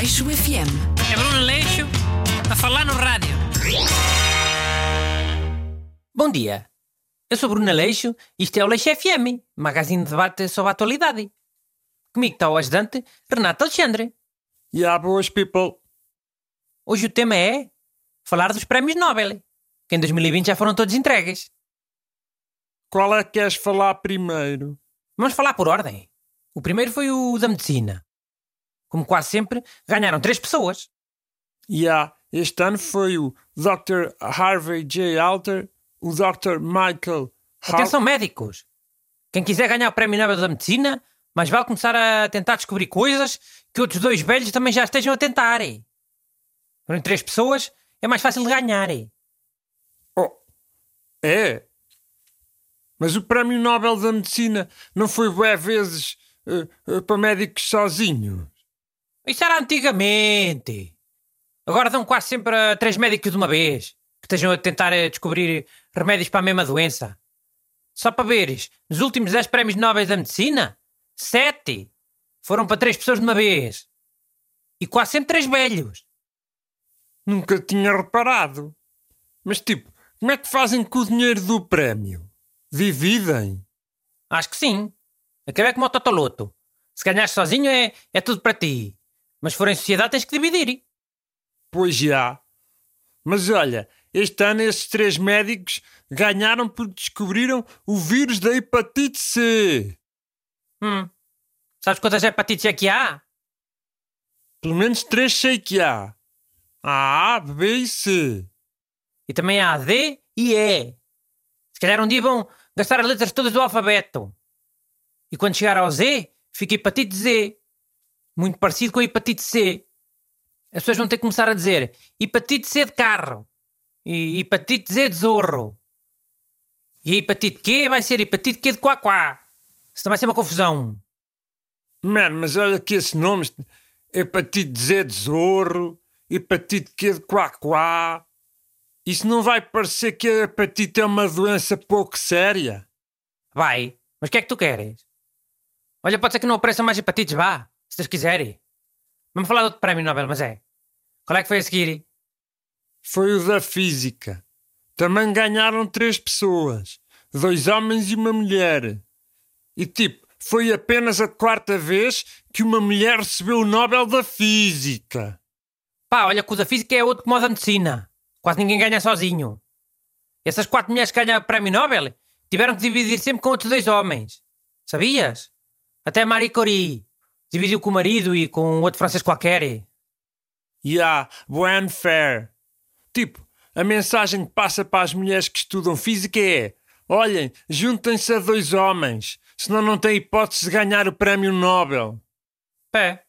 Aleixo FM. É Bruno Leixo a falar no rádio. Bom dia. Eu sou Bruno Aleixo e isto é o Leixo FM, magazine de debate sobre a atualidade. Comigo está o ajudante Renato Alexandre. E há boas people. Hoje o tema é falar dos prémios Nobel, que em 2020 já foram todos entregues. Qual é que queres falar primeiro? Vamos falar por ordem. O primeiro foi o da medicina. Como quase sempre, ganharam três pessoas. E há, este ano foi o Dr. Harvey J. Alter, o Dr. Michael Hau- Atenção, médicos! Quem quiser ganhar o prémio Nobel da Medicina, mais vale começar a tentar descobrir coisas que outros dois velhos também já estejam a tentar. Foram três pessoas, é mais fácil de ganhar. Oh, é? Mas o Prémio Nobel da Medicina não foi bué vezes eh, eh, para médicos sozinhos? Isso era antigamente. Agora dão quase sempre a três médicos de uma vez, que estejam a tentar eh, descobrir remédios para a mesma doença. Só para veres, nos últimos 10 prémios Nobel da Medicina, sete foram para três pessoas de uma vez. E quase sempre três velhos. Nunca tinha reparado. Mas tipo, como é que fazem com o dinheiro do prémio? Dividem? Acho que sim. É como o Totoloto. Se ganhares sozinho é, é tudo para ti. Mas se for em sociedade tens que dividir. Pois já. Mas olha, este ano esses três médicos ganharam porque descobriram o vírus da hepatite C. Hum. Sabes quantas hepatites é que há? Pelo menos três sei que há. A, A, B e C. E também há D e E. Se calhar um dia vão gastar as letras todas do alfabeto. E quando chegar ao Z, fica hepatite Z. Muito parecido com a hepatite C. As pessoas vão ter que começar a dizer hepatite C de carro. E hepatite Z de zorro. E hepatite Q vai ser hepatite Q de quá-quá. Senão vai ser uma confusão. Mano, mas olha que esses nomes: hepatite Z de zorro, hepatite Q de quá-quá. Isso não vai parecer que a hepatite é uma doença pouco séria? Vai. Mas o que é que tu queres? Olha, pode ser que não apareçam mais hepatites, vá. Deus quiserem. Vamos falar de outro prémio Nobel, mas é. Qual é que foi a seguir? Foi o da física. Também ganharam três pessoas: dois homens e uma mulher. E tipo, foi apenas a quarta vez que uma mulher recebeu o Nobel da Física. Pá, olha que o da física é outro como o da medicina. Quase ninguém ganha sozinho. Essas quatro mulheres que ganham o prémio Nobel tiveram que dividir sempre com outros dois homens. Sabias? Até Marie Curie dividiu com o marido e com outro francês qualquer. E há Buen Fair. Tipo, a mensagem que passa para as mulheres que estudam física é: olhem, juntem-se a dois homens, senão não têm hipótese de ganhar o prémio Nobel. Pé.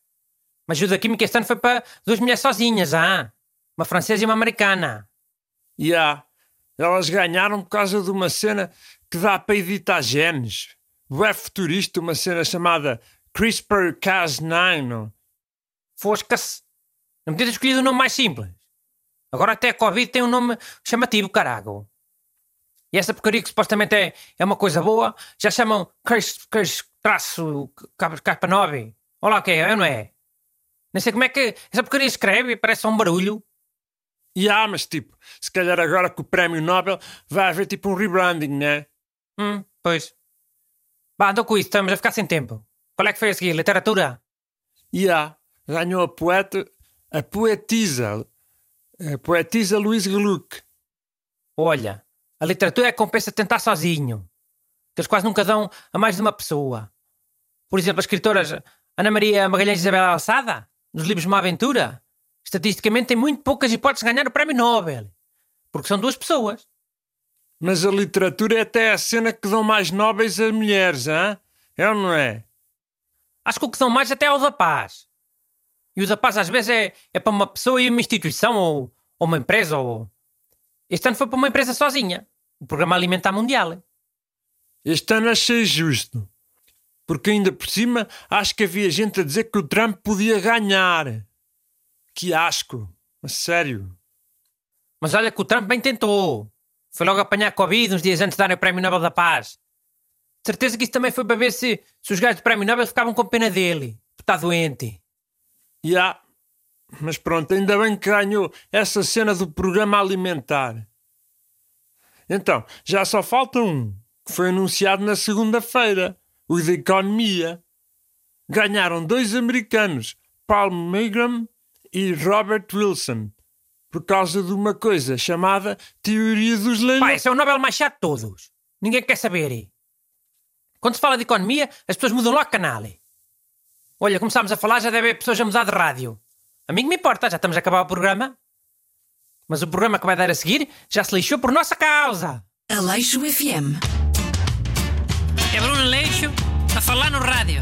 Mas o da química este ano foi para duas mulheres sozinhas, ah? Uma francesa e uma americana. Há, elas ganharam por causa de uma cena que dá para editar genes. Bué futurista, uma cena chamada CRISPR-Cas9. Fosca-se. Não podias ter escolhido um nome mais simples. Agora até a Covid tem um nome chamativo, carago. E essa porcaria que supostamente é, é uma coisa boa, já chamam Cris, Cris, traço, capa 9. Olha lá o que é, não é? Nem sei como é que essa porcaria escreve, parece só um barulho. E há, mas tipo, se calhar agora com o prémio Nobel vai haver tipo um rebranding, né? Hum, pois. Vá, andou com isso, estamos a ficar sem tempo. Qual é que foi a seguir? Literatura? E há, ganhou a poeta, a poetisa, a poetisa Louise Gluck. Olha, a literatura é que compensa tentar sozinho. Que eles quase nunca dão a mais de uma pessoa. Por exemplo, as escritoras Ana Maria Magalhães e Isabel Alçada, nos livros Uma Aventura, estatisticamente têm muito poucas hipóteses de ganhar o prémio Nobel. Porque são duas pessoas. Mas a literatura é até a cena que dão mais nobres a mulheres, hã? É ou não é? Acho que o que dão mais até é o da paz. E o da paz às vezes é, é para uma pessoa e uma instituição ou, ou uma empresa. Ou... Este ano foi para uma empresa sozinha. O Programa Alimentar Mundial. Este ano achei justo. Porque ainda por cima acho que havia gente a dizer que o Trump podia ganhar. Que asco. A sério. Mas olha que o Trump bem tentou. Foi logo apanhar Covid uns dias antes de darem o Prémio Nobel da Paz. Certeza que isso também foi para ver se, se os gajos do Prémio Nobel ficavam com pena dele. Porque está doente. E há, Mas pronto, ainda bem que ganhou essa cena do programa alimentar. Então, já só falta um, que foi anunciado na segunda-feira, o de economia. Ganharam dois americanos, Paul Milgram e Robert Wilson, por causa de uma coisa chamada teoria dos Pá, leilões. esse é o Nobel mais chato de todos. Ninguém quer saber. Quando se fala de economia, as pessoas mudam logo canal. Olha, começámos a falar, já deve haver pessoas a mudar de rádio. A mim que me importa, já estamos a acabar o programa. Mas o programa que vai dar a seguir já se lixou por nossa causa. Aleixo FM. É Bruno Leixo a falar no rádio.